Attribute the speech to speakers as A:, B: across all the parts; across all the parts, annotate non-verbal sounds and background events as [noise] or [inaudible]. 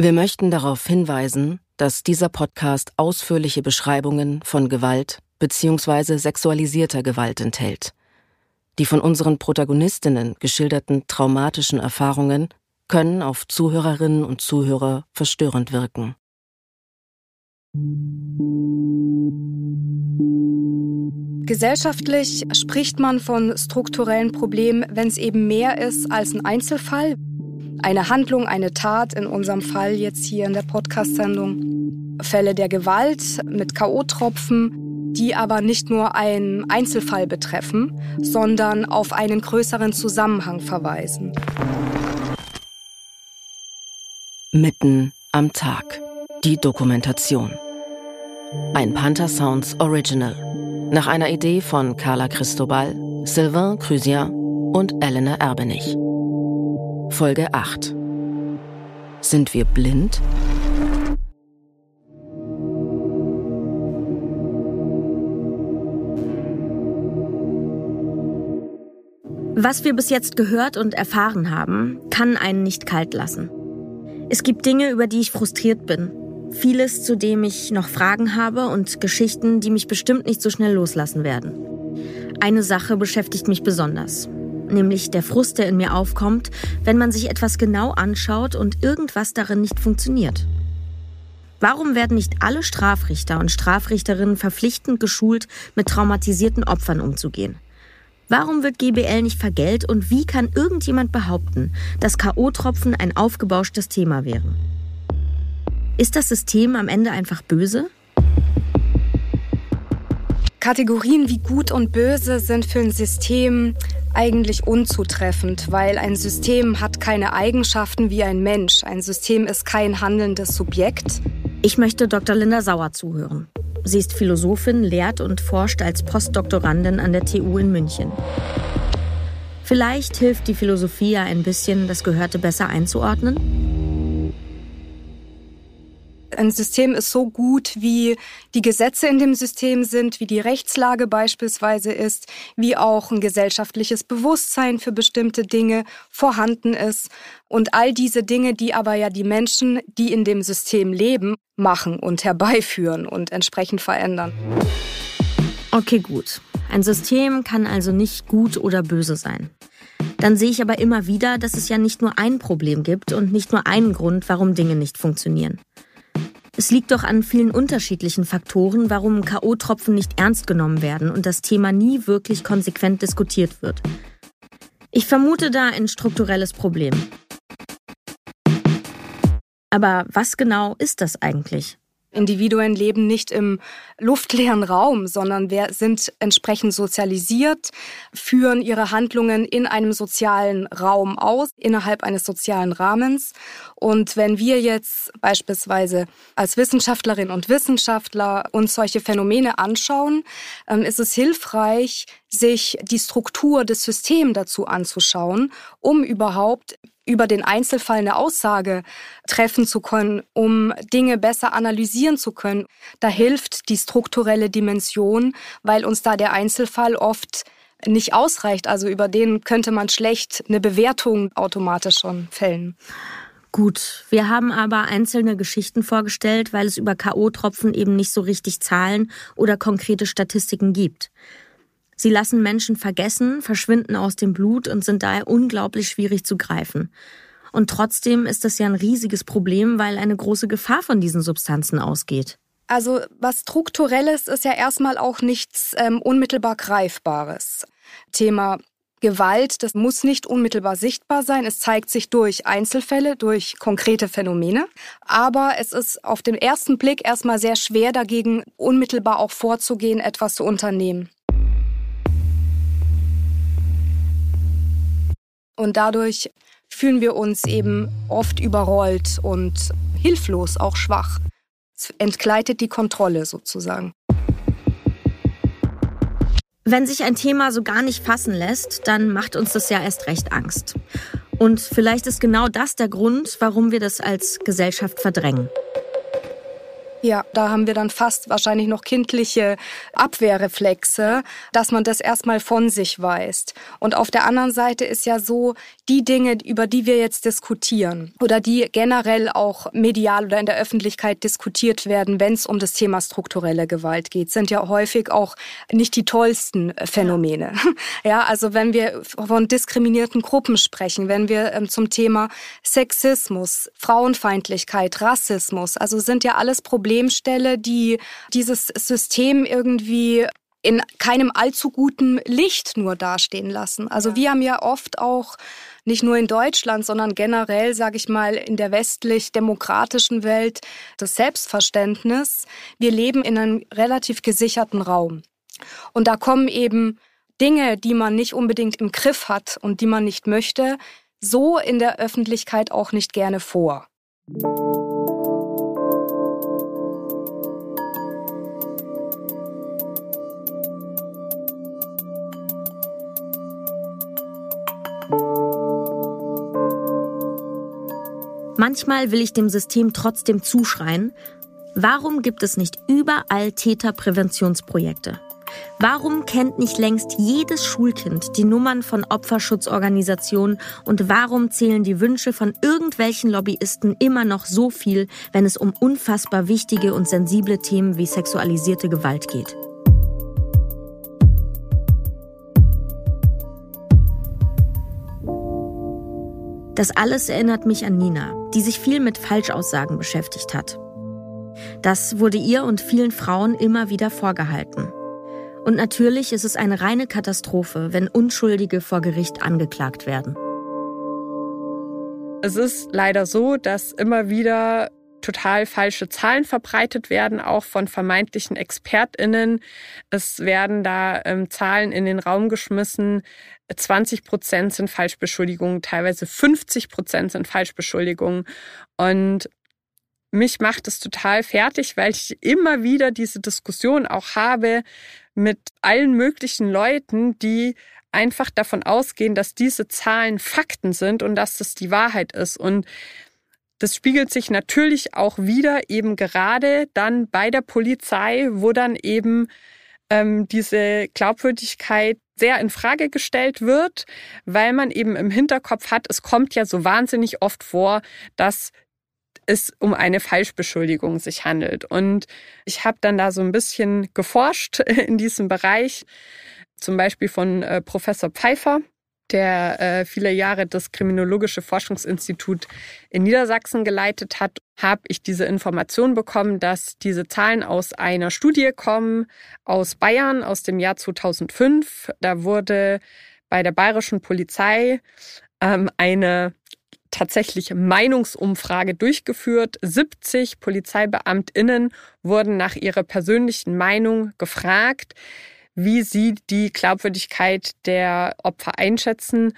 A: Wir möchten darauf hinweisen, dass dieser Podcast ausführliche Beschreibungen von Gewalt bzw. sexualisierter Gewalt enthält. Die von unseren Protagonistinnen geschilderten traumatischen Erfahrungen können auf Zuhörerinnen und Zuhörer verstörend wirken.
B: Gesellschaftlich spricht man von strukturellen Problemen, wenn es eben mehr ist als ein Einzelfall. Eine Handlung, eine Tat, in unserem Fall jetzt hier in der Podcast-Sendung. Fälle der Gewalt mit K.O.-Tropfen, die aber nicht nur einen Einzelfall betreffen, sondern auf einen größeren Zusammenhang verweisen.
A: Mitten am Tag. Die Dokumentation. Ein Panther Sounds Original. Nach einer Idee von Carla Cristobal, Sylvain Crusien und Elena Erbenich. Folge 8. Sind wir blind?
C: Was wir bis jetzt gehört und erfahren haben, kann einen nicht kalt lassen. Es gibt Dinge, über die ich frustriert bin, Vieles, zu dem ich noch Fragen habe und Geschichten, die mich bestimmt nicht so schnell loslassen werden. Eine Sache beschäftigt mich besonders, nämlich der Frust, der in mir aufkommt, wenn man sich etwas genau anschaut und irgendwas darin nicht funktioniert. Warum werden nicht alle Strafrichter und Strafrichterinnen verpflichtend geschult, mit traumatisierten Opfern umzugehen? Warum wird GBL nicht vergelt und wie kann irgendjemand behaupten, dass KO-Tropfen ein aufgebauschtes Thema wären? Ist das System am Ende einfach böse?
B: Kategorien wie gut und böse sind für ein System eigentlich unzutreffend, weil ein System hat keine Eigenschaften wie ein Mensch. Ein System ist kein handelndes Subjekt.
C: Ich möchte Dr. Linda Sauer zuhören. Sie ist Philosophin, lehrt und forscht als Postdoktorandin an der TU in München. Vielleicht hilft die Philosophie ja ein bisschen, das Gehörte besser einzuordnen?
B: Ein System ist so gut, wie die Gesetze in dem System sind, wie die Rechtslage beispielsweise ist, wie auch ein gesellschaftliches Bewusstsein für bestimmte Dinge vorhanden ist. Und all diese Dinge, die aber ja die Menschen, die in dem System leben, machen und herbeiführen und entsprechend verändern.
C: Okay, gut. Ein System kann also nicht gut oder böse sein. Dann sehe ich aber immer wieder, dass es ja nicht nur ein Problem gibt und nicht nur einen Grund, warum Dinge nicht funktionieren. Es liegt doch an vielen unterschiedlichen Faktoren, warum KO-Tropfen nicht ernst genommen werden und das Thema nie wirklich konsequent diskutiert wird. Ich vermute da ein strukturelles Problem. Aber was genau ist das eigentlich?
B: Individuen leben nicht im luftleeren Raum, sondern sind entsprechend sozialisiert, führen ihre Handlungen in einem sozialen Raum aus, innerhalb eines sozialen Rahmens. Und wenn wir jetzt beispielsweise als Wissenschaftlerinnen und Wissenschaftler uns solche Phänomene anschauen, ähm, ist es hilfreich, sich die Struktur des Systems dazu anzuschauen, um überhaupt über den Einzelfall eine Aussage treffen zu können, um Dinge besser analysieren zu können. Da hilft die strukturelle Dimension, weil uns da der Einzelfall oft nicht ausreicht. Also über den könnte man schlecht eine Bewertung automatisch schon fällen.
C: Gut, wir haben aber einzelne Geschichten vorgestellt, weil es über KO-Tropfen eben nicht so richtig Zahlen oder konkrete Statistiken gibt. Sie lassen Menschen vergessen, verschwinden aus dem Blut und sind daher unglaublich schwierig zu greifen. Und trotzdem ist das ja ein riesiges Problem, weil eine große Gefahr von diesen Substanzen ausgeht.
B: Also was strukturelles ist ja erstmal auch nichts ähm, unmittelbar greifbares. Thema Gewalt, das muss nicht unmittelbar sichtbar sein. Es zeigt sich durch Einzelfälle, durch konkrete Phänomene. Aber es ist auf den ersten Blick erstmal sehr schwer dagegen, unmittelbar auch vorzugehen, etwas zu unternehmen. Und dadurch fühlen wir uns eben oft überrollt und hilflos, auch schwach. Es entgleitet die Kontrolle sozusagen.
C: Wenn sich ein Thema so gar nicht fassen lässt, dann macht uns das ja erst recht Angst. Und vielleicht ist genau das der Grund, warum wir das als Gesellschaft verdrängen.
B: Ja, da haben wir dann fast wahrscheinlich noch kindliche Abwehrreflexe, dass man das erstmal von sich weist. Und auf der anderen Seite ist ja so, die Dinge, über die wir jetzt diskutieren oder die generell auch medial oder in der Öffentlichkeit diskutiert werden, wenn es um das Thema strukturelle Gewalt geht, sind ja häufig auch nicht die tollsten Phänomene. Ja, also wenn wir von diskriminierten Gruppen sprechen, wenn wir ähm, zum Thema Sexismus, Frauenfeindlichkeit, Rassismus, also sind ja alles Probleme, Problemstelle, die dieses System irgendwie in keinem allzu guten Licht nur dastehen lassen. Also ja. wir haben ja oft auch nicht nur in Deutschland, sondern generell, sage ich mal, in der westlich-demokratischen Welt das Selbstverständnis. Wir leben in einem relativ gesicherten Raum. Und da kommen eben Dinge, die man nicht unbedingt im Griff hat und die man nicht möchte, so in der Öffentlichkeit auch nicht gerne vor.
C: Manchmal will ich dem System trotzdem zuschreien, warum gibt es nicht überall Täterpräventionsprojekte? Warum kennt nicht längst jedes Schulkind die Nummern von Opferschutzorganisationen und warum zählen die Wünsche von irgendwelchen Lobbyisten immer noch so viel, wenn es um unfassbar wichtige und sensible Themen wie sexualisierte Gewalt geht? Das alles erinnert mich an Nina, die sich viel mit Falschaussagen beschäftigt hat. Das wurde ihr und vielen Frauen immer wieder vorgehalten. Und natürlich ist es eine reine Katastrophe, wenn Unschuldige vor Gericht angeklagt werden.
D: Es ist leider so, dass immer wieder total falsche Zahlen verbreitet werden, auch von vermeintlichen ExpertInnen. Es werden da ähm, Zahlen in den Raum geschmissen. 20 Prozent sind Falschbeschuldigungen, teilweise 50 Prozent sind Falschbeschuldigungen. Und mich macht es total fertig, weil ich immer wieder diese Diskussion auch habe mit allen möglichen Leuten, die einfach davon ausgehen, dass diese Zahlen Fakten sind und dass das die Wahrheit ist. Und das spiegelt sich natürlich auch wieder eben gerade dann bei der Polizei, wo dann eben ähm, diese Glaubwürdigkeit sehr in Frage gestellt wird, weil man eben im Hinterkopf hat, es kommt ja so wahnsinnig oft vor, dass es um eine Falschbeschuldigung sich handelt. Und ich habe dann da so ein bisschen geforscht [laughs] in diesem Bereich, zum Beispiel von äh, Professor Pfeiffer, der äh, viele Jahre das Kriminologische Forschungsinstitut in Niedersachsen geleitet hat, habe ich diese Information bekommen, dass diese Zahlen aus einer Studie kommen aus Bayern aus dem Jahr 2005. Da wurde bei der bayerischen Polizei ähm, eine tatsächlich Meinungsumfrage durchgeführt. 70 Polizeibeamtinnen wurden nach ihrer persönlichen Meinung gefragt wie sie die Glaubwürdigkeit der Opfer einschätzen.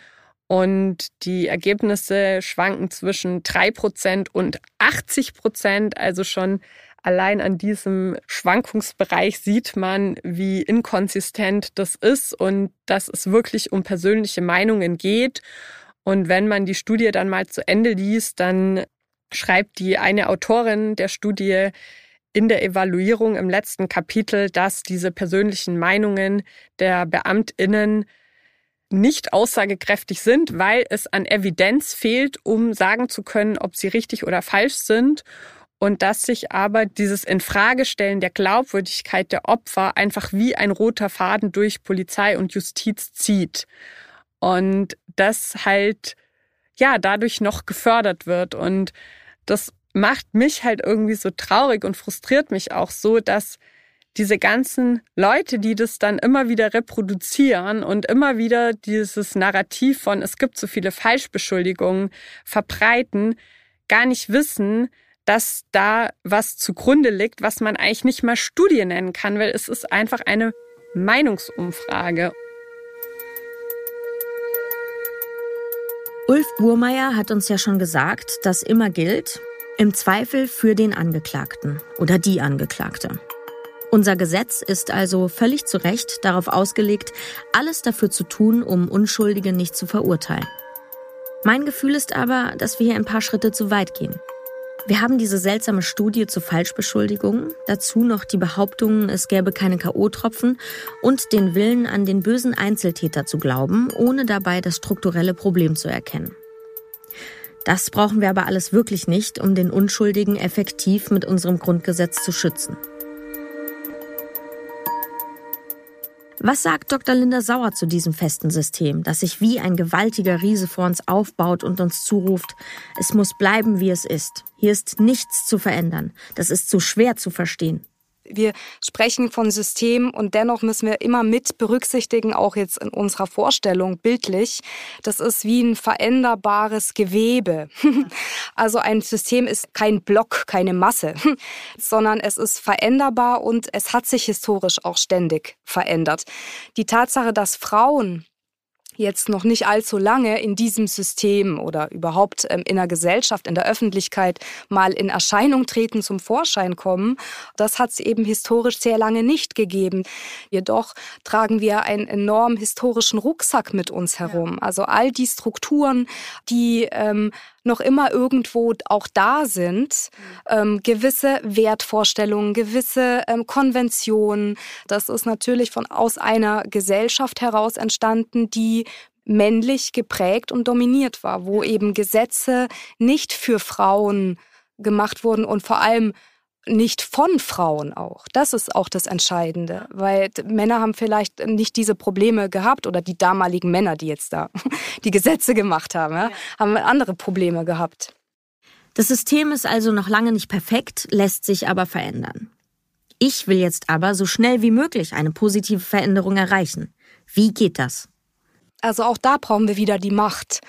D: Und die Ergebnisse schwanken zwischen drei Prozent und 80 Prozent. Also schon allein an diesem Schwankungsbereich sieht man, wie inkonsistent das ist und dass es wirklich um persönliche Meinungen geht. Und wenn man die Studie dann mal zu Ende liest, dann schreibt die eine Autorin der Studie, in der Evaluierung im letzten Kapitel, dass diese persönlichen Meinungen der Beamtinnen nicht aussagekräftig sind, weil es an Evidenz fehlt, um sagen zu können, ob sie richtig oder falsch sind. Und dass sich aber dieses Infragestellen der Glaubwürdigkeit der Opfer einfach wie ein roter Faden durch Polizei und Justiz zieht. Und das halt ja dadurch noch gefördert wird. Und das macht mich halt irgendwie so traurig und frustriert mich auch so, dass diese ganzen Leute, die das dann immer wieder reproduzieren und immer wieder dieses Narrativ von es gibt so viele Falschbeschuldigungen verbreiten, gar nicht wissen, dass da was zugrunde liegt, was man eigentlich nicht mal Studie nennen kann, weil es ist einfach eine Meinungsumfrage.
C: Ulf Burmeier hat uns ja schon gesagt, dass immer gilt, im Zweifel für den Angeklagten oder die Angeklagte. Unser Gesetz ist also völlig zu Recht darauf ausgelegt, alles dafür zu tun, um Unschuldige nicht zu verurteilen. Mein Gefühl ist aber, dass wir hier ein paar Schritte zu weit gehen. Wir haben diese seltsame Studie zu Falschbeschuldigungen, dazu noch die Behauptungen, es gäbe keine KO-Tropfen und den Willen, an den bösen Einzeltäter zu glauben, ohne dabei das strukturelle Problem zu erkennen. Das brauchen wir aber alles wirklich nicht, um den Unschuldigen effektiv mit unserem Grundgesetz zu schützen. Was sagt Dr. Linda Sauer zu diesem festen System, das sich wie ein gewaltiger Riese vor uns aufbaut und uns zuruft, es muss bleiben, wie es ist. Hier ist nichts zu verändern. Das ist zu schwer zu verstehen
B: wir sprechen von Systemen und dennoch müssen wir immer mit berücksichtigen, auch jetzt in unserer Vorstellung bildlich, das ist wie ein veränderbares Gewebe. [laughs] Also ein System ist kein Block, keine Masse, [laughs] sondern es ist veränderbar und es hat sich historisch auch ständig verändert. Die Tatsache, dass Frauen jetzt noch nicht allzu lange in diesem System oder überhaupt ähm, in der Gesellschaft, in der Öffentlichkeit mal in Erscheinung treten, zum Vorschein kommen. Das hat es eben historisch sehr lange nicht gegeben. Jedoch tragen wir einen enorm historischen Rucksack mit uns herum. Also all die Strukturen, die ähm, noch immer irgendwo auch da sind, ähm, gewisse Wertvorstellungen, gewisse ähm, Konventionen. Das ist natürlich von aus einer Gesellschaft heraus entstanden, die männlich geprägt und dominiert war, wo eben Gesetze nicht für Frauen gemacht wurden und vor allem nicht von Frauen auch. Das ist auch das Entscheidende, weil Männer haben vielleicht nicht diese Probleme gehabt oder die damaligen Männer, die jetzt da [laughs] die Gesetze gemacht haben, ja, haben andere Probleme gehabt.
C: Das System ist also noch lange nicht perfekt, lässt sich aber verändern. Ich will jetzt aber so schnell wie möglich eine positive Veränderung erreichen. Wie geht das?
B: Also auch da brauchen wir wieder die Macht.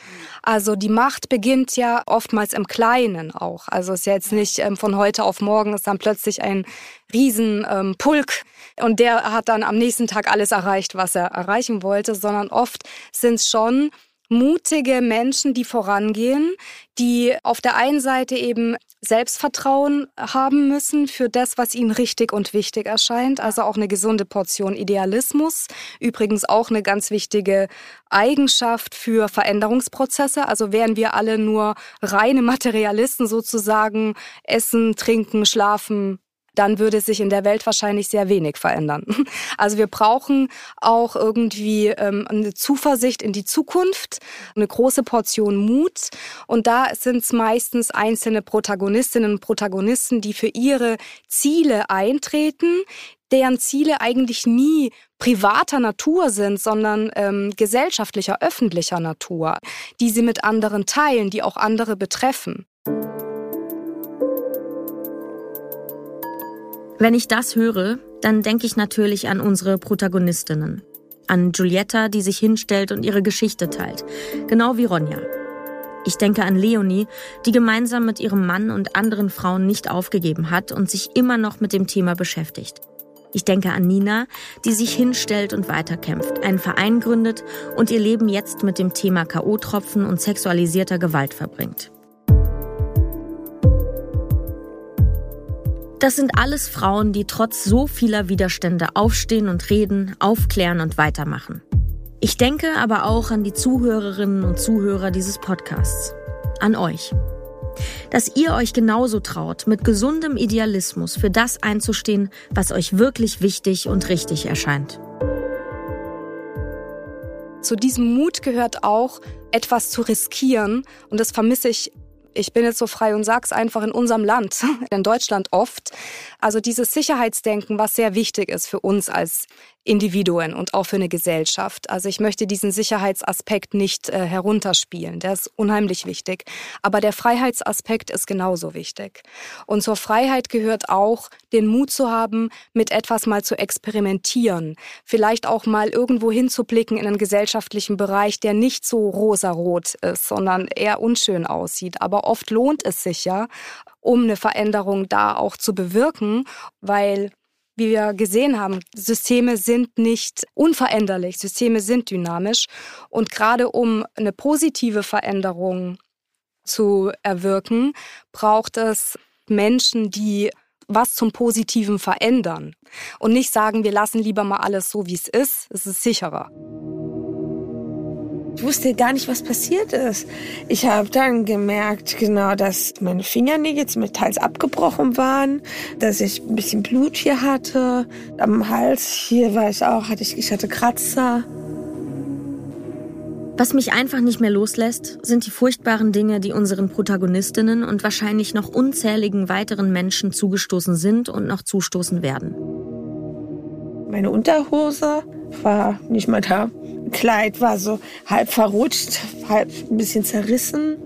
B: Also die Macht beginnt ja oftmals im Kleinen auch. Also es ist ja jetzt nicht ähm, von heute auf morgen ist dann plötzlich ein Riesenpulk ähm, und der hat dann am nächsten Tag alles erreicht, was er erreichen wollte, sondern oft sind es schon mutige Menschen, die vorangehen, die auf der einen Seite eben Selbstvertrauen haben müssen für das, was ihnen richtig und wichtig erscheint. Also auch eine gesunde Portion Idealismus. Übrigens auch eine ganz wichtige Eigenschaft für Veränderungsprozesse. Also wären wir alle nur reine Materialisten sozusagen, essen, trinken, schlafen, dann würde sich in der Welt wahrscheinlich sehr wenig verändern. [laughs] Also wir brauchen auch irgendwie ähm, eine Zuversicht in die Zukunft, eine große Portion Mut. Und da sind es meistens einzelne Protagonistinnen und Protagonisten, die für ihre Ziele eintreten, deren Ziele eigentlich nie privater Natur sind, sondern ähm, gesellschaftlicher, öffentlicher Natur, die sie mit anderen teilen, die auch andere betreffen.
C: Wenn ich das höre, dann denke ich natürlich an unsere Protagonistinnen. An Giulietta, die sich hinstellt und ihre Geschichte teilt. Genau wie Ronja. Ich denke an Leonie, die gemeinsam mit ihrem Mann und anderen Frauen nicht aufgegeben hat und sich immer noch mit dem Thema beschäftigt. Ich denke an Nina, die sich hinstellt und weiterkämpft, einen Verein gründet und ihr Leben jetzt mit dem Thema KO-Tropfen und sexualisierter Gewalt verbringt. Das sind alles Frauen, die trotz so vieler Widerstände aufstehen und reden, aufklären und weitermachen. Ich denke aber auch an die Zuhörerinnen und Zuhörer dieses Podcasts. An euch. Dass ihr euch genauso traut, mit gesundem Idealismus für das einzustehen, was euch wirklich wichtig und richtig erscheint.
B: Zu diesem Mut gehört auch, etwas zu riskieren. Und das vermisse ich ich bin jetzt so frei und sag's einfach in unserem Land, [laughs] in Deutschland oft. Also dieses Sicherheitsdenken, was sehr wichtig ist für uns als Individuen und auch für eine Gesellschaft. Also ich möchte diesen Sicherheitsaspekt nicht äh, herunterspielen. Der ist unheimlich wichtig. Aber der Freiheitsaspekt ist genauso wichtig. Und zur Freiheit gehört auch, den Mut zu haben, mit etwas mal zu experimentieren. Vielleicht auch mal irgendwo hinzublicken in einen gesellschaftlichen Bereich, der nicht so rosarot ist, sondern eher unschön aussieht. Aber oft lohnt es sich ja, um eine Veränderung da auch zu bewirken, weil wie wir gesehen haben, Systeme sind nicht unveränderlich, Systeme sind dynamisch. Und gerade um eine positive Veränderung zu erwirken, braucht es Menschen, die was zum Positiven verändern und nicht sagen, wir lassen lieber mal alles so, wie es ist, es ist sicherer.
E: Ich wusste gar nicht, was passiert ist. Ich habe dann gemerkt, genau, dass meine Fingernägel zum teils abgebrochen waren, dass ich ein bisschen Blut hier hatte. Am Hals hier war ich auch, hatte ich, ich hatte Kratzer.
C: Was mich einfach nicht mehr loslässt, sind die furchtbaren Dinge, die unseren Protagonistinnen und wahrscheinlich noch unzähligen weiteren Menschen zugestoßen sind und noch zustoßen werden.
E: Meine Unterhose war nicht mal da. Kleid war so halb verrutscht, halb ein bisschen zerrissen.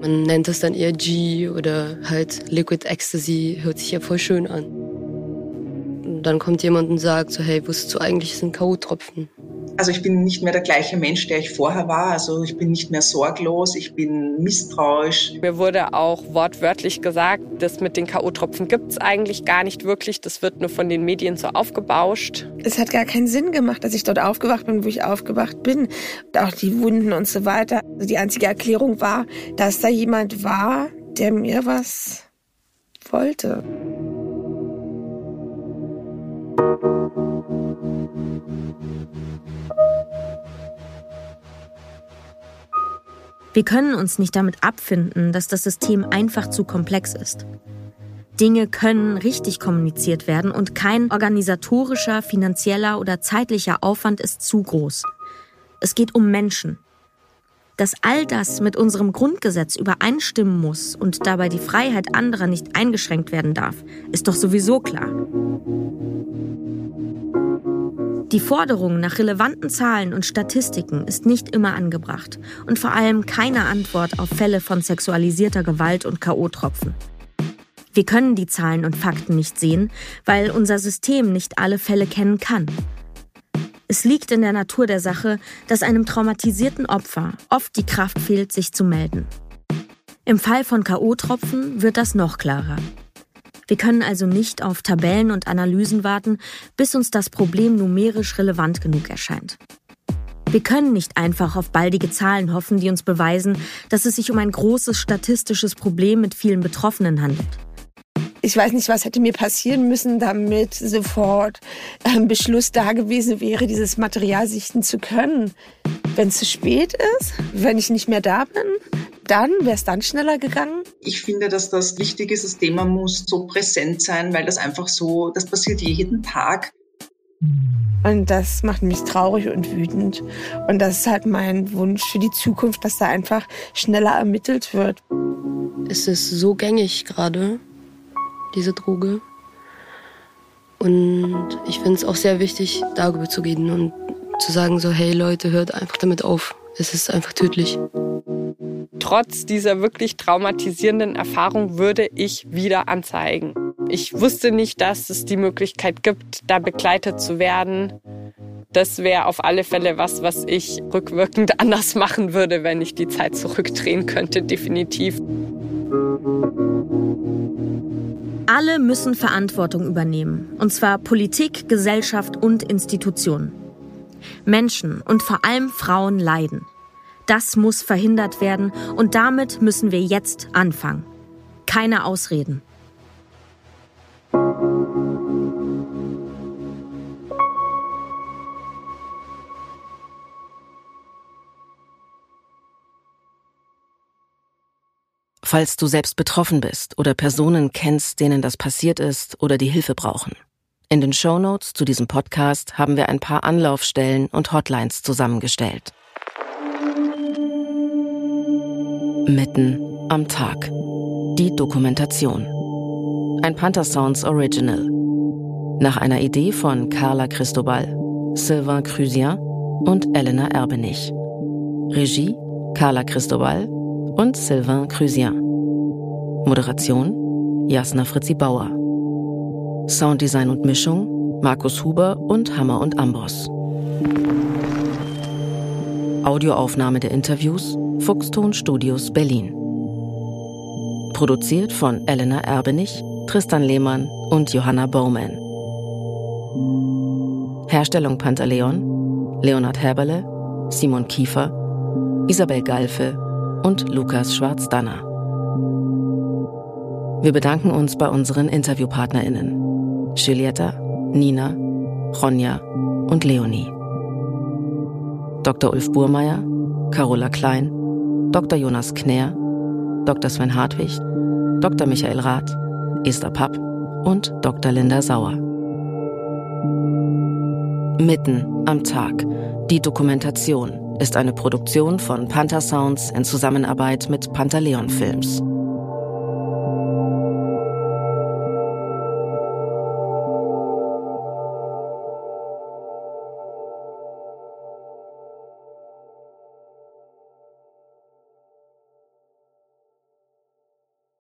F: Man nennt das dann eher G oder halt Liquid Ecstasy, hört sich ja voll schön an. Und dann kommt jemand und sagt so, hey, wusstest du eigentlich, es sind K.O.-Tropfen?
G: Also ich bin nicht mehr der gleiche Mensch, der ich vorher war. Also ich bin nicht mehr sorglos, ich bin misstrauisch.
D: Mir wurde auch wortwörtlich gesagt, das mit den K.O.-Tropfen gibt es eigentlich gar nicht wirklich. Das wird nur von den Medien so aufgebauscht.
E: Es hat gar keinen Sinn gemacht, dass ich dort aufgewacht bin, wo ich aufgewacht bin. Und auch die Wunden und so weiter. Also die einzige Erklärung war, dass da jemand war, der mir was wollte.
C: Wir können uns nicht damit abfinden, dass das System einfach zu komplex ist. Dinge können richtig kommuniziert werden und kein organisatorischer, finanzieller oder zeitlicher Aufwand ist zu groß. Es geht um Menschen. Dass all das mit unserem Grundgesetz übereinstimmen muss und dabei die Freiheit anderer nicht eingeschränkt werden darf, ist doch sowieso klar. Die Forderung nach relevanten Zahlen und Statistiken ist nicht immer angebracht und vor allem keine Antwort auf Fälle von sexualisierter Gewalt und KO-Tropfen. Wir können die Zahlen und Fakten nicht sehen, weil unser System nicht alle Fälle kennen kann. Es liegt in der Natur der Sache, dass einem traumatisierten Opfer oft die Kraft fehlt, sich zu melden. Im Fall von KO-Tropfen wird das noch klarer. Wir können also nicht auf Tabellen und Analysen warten, bis uns das Problem numerisch relevant genug erscheint. Wir können nicht einfach auf baldige Zahlen hoffen, die uns beweisen, dass es sich um ein großes statistisches Problem mit vielen Betroffenen handelt.
E: Ich weiß nicht, was hätte mir passieren müssen, damit sofort ein Beschluss da gewesen wäre, dieses Material sichten zu können. Wenn es zu spät ist, wenn ich nicht mehr da bin, dann wäre es dann schneller gegangen?
G: Ich finde, dass das wichtig ist. Das Thema muss so präsent sein, weil das einfach so, das passiert jeden Tag.
E: Und das macht mich traurig und wütend. Und das ist halt mein Wunsch für die Zukunft, dass da einfach schneller ermittelt wird.
F: Es ist so gängig gerade, diese Droge. Und ich finde es auch sehr wichtig, darüber zu reden und zu sagen so, hey Leute, hört einfach damit auf. Es ist einfach tödlich.
D: Trotz dieser wirklich traumatisierenden Erfahrung würde ich wieder anzeigen. Ich wusste nicht, dass es die Möglichkeit gibt, da begleitet zu werden. Das wäre auf alle Fälle was, was ich rückwirkend [laughs] anders machen würde, wenn ich die Zeit zurückdrehen könnte, definitiv.
C: Alle müssen Verantwortung übernehmen, und zwar Politik, Gesellschaft und Institutionen. Menschen und vor allem Frauen leiden. Das muss verhindert werden und damit müssen wir jetzt anfangen. Keine Ausreden.
A: Falls du selbst betroffen bist oder Personen kennst, denen das passiert ist oder die Hilfe brauchen. In den Show Notes zu diesem Podcast haben wir ein paar Anlaufstellen und Hotlines zusammengestellt. Mitten am Tag. Die Dokumentation. Ein Panther Sounds Original. Nach einer Idee von Carla Cristobal, Sylvain Crusien und Elena Erbenich. Regie Carla Cristobal und Sylvain Crusien. Moderation Jasna Fritzi Bauer. Sounddesign und Mischung Markus Huber und Hammer und Amboss. Audioaufnahme der Interviews Fuchston Studios Berlin. Produziert von Elena Erbenich, Tristan Lehmann und Johanna Bowman. Herstellung Pantaleon, Leonhard Herberle, Simon Kiefer, Isabel Galfe und Lukas Schwarz-Danner. Wir bedanken uns bei unseren InterviewpartnerInnen Julietta, Nina, Ronja und Leonie. Dr. Ulf Burmeier, Carola Klein, Dr. Jonas Knär, Dr. Sven Hartwig, Dr. Michael Rath, Esther Papp und Dr. Linda Sauer. Mitten am Tag. Die Dokumentation ist eine Produktion von Panther Sounds in Zusammenarbeit mit Pantaleon Films.